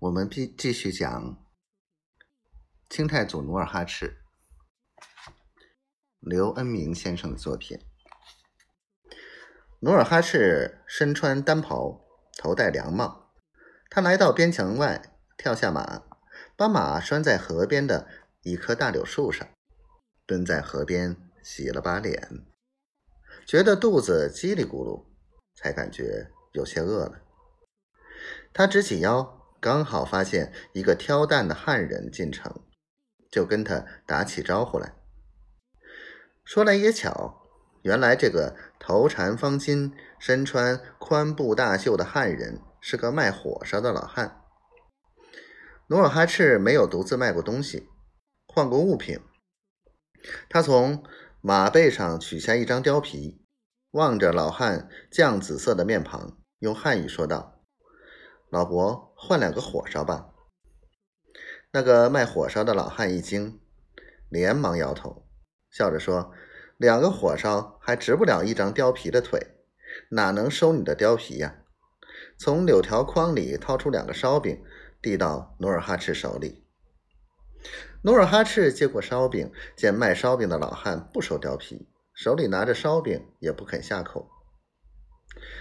我们继继续讲清太祖努尔哈赤，刘恩明先生的作品。努尔哈赤身穿单袍，头戴凉帽，他来到边墙外，跳下马，把马拴在河边的一棵大柳树上，蹲在河边洗了把脸，觉得肚子叽里咕噜，才感觉有些饿了。他直起腰，刚好发现一个挑担的汉人进城，就跟他打起招呼来。说来也巧，原来这个头缠方巾、身穿宽布大袖的汉人是个卖火烧的老汉。努尔哈赤没有独自卖过东西，换过物品。他从马背上取下一张貂皮，望着老汉绛紫色的面庞，用汉语说道。老伯，换两个火烧吧。那个卖火烧的老汉一惊，连忙摇头，笑着说：“两个火烧还值不了一张貂皮的腿，哪能收你的貂皮呀？”从柳条筐里掏出两个烧饼，递到努尔哈赤手里。努尔哈赤接过烧饼，见卖烧饼的老汉不收貂皮，手里拿着烧饼也不肯下口。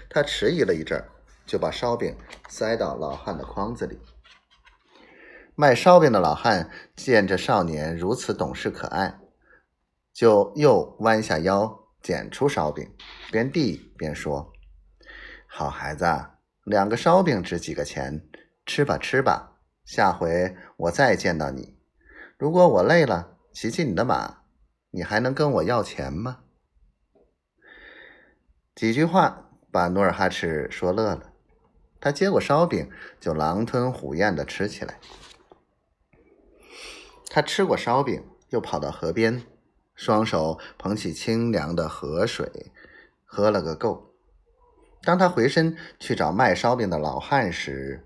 他迟疑了一阵儿。就把烧饼塞到老汉的筐子里。卖烧饼的老汉见这少年如此懂事可爱，就又弯下腰捡出烧饼，边递边说：“好孩子，两个烧饼值几个钱？吃吧，吃吧。下回我再见到你，如果我累了，骑骑你的马，你还能跟我要钱吗？”几句话把努尔哈赤说乐了。他接过烧饼，就狼吞虎咽的吃起来。他吃过烧饼，又跑到河边，双手捧起清凉的河水，喝了个够。当他回身去找卖烧饼的老汉时，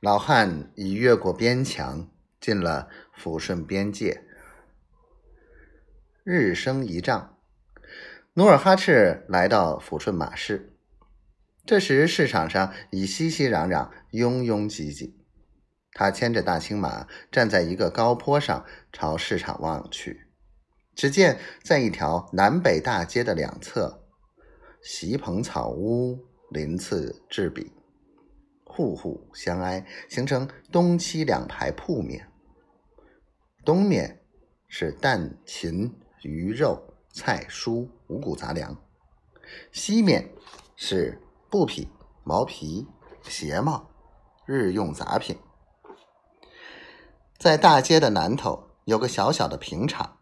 老汉已越过边墙，进了抚顺边界。日升一丈，努尔哈赤来到抚顺马市。这时，市场上已熙熙攘攘，拥拥挤挤。他牵着大青马，站在一个高坡上，朝市场望去。只见在一条南北大街的两侧，席棚草屋鳞次栉比，户户相挨，形成东西两排铺面。东面是蛋、禽、鱼肉、菜蔬、五谷杂粮；西面是。布匹、毛皮、鞋帽、日用杂品，在大街的南头有个小小的平场，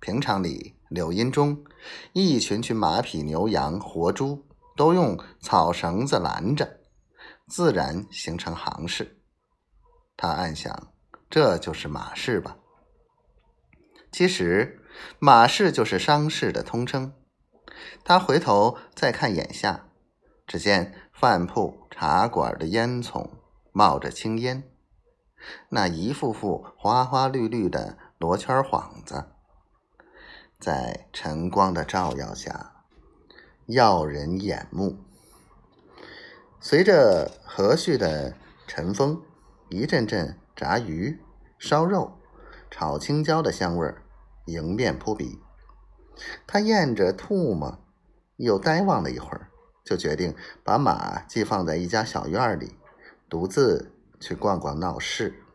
平场里柳荫中，一群群马匹、牛羊、活猪都用草绳子拦着，自然形成行市。他暗想，这就是马市吧？其实，马市就是商市的通称。他回头再看眼下。只见饭铺、茶馆的烟囱冒着青烟，那一副副花花绿绿的罗圈幌子，在晨光的照耀下，耀人眼目。随着和煦的晨风，一阵阵炸鱼、烧肉、炒青椒的香味儿迎面扑鼻。他咽着唾沫，又呆望了一会儿。就决定把马寄放在一家小院里，独自去逛逛闹市。